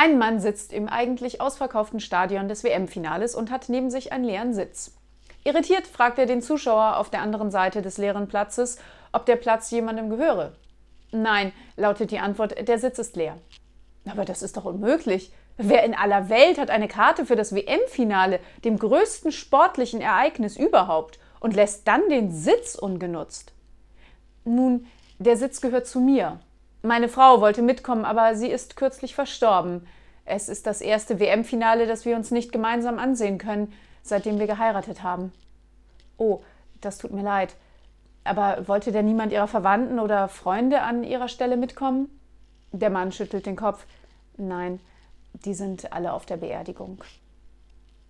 Ein Mann sitzt im eigentlich ausverkauften Stadion des WM-Finales und hat neben sich einen leeren Sitz. Irritiert fragt er den Zuschauer auf der anderen Seite des leeren Platzes, ob der Platz jemandem gehöre. Nein, lautet die Antwort, der Sitz ist leer. Aber das ist doch unmöglich. Wer in aller Welt hat eine Karte für das WM-Finale, dem größten sportlichen Ereignis überhaupt, und lässt dann den Sitz ungenutzt? Nun, der Sitz gehört zu mir, meine Frau wollte mitkommen, aber sie ist kürzlich verstorben. Es ist das erste WM-Finale, das wir uns nicht gemeinsam ansehen können, seitdem wir geheiratet haben. Oh, das tut mir leid. Aber wollte denn niemand Ihrer Verwandten oder Freunde an Ihrer Stelle mitkommen? Der Mann schüttelt den Kopf. Nein, die sind alle auf der Beerdigung.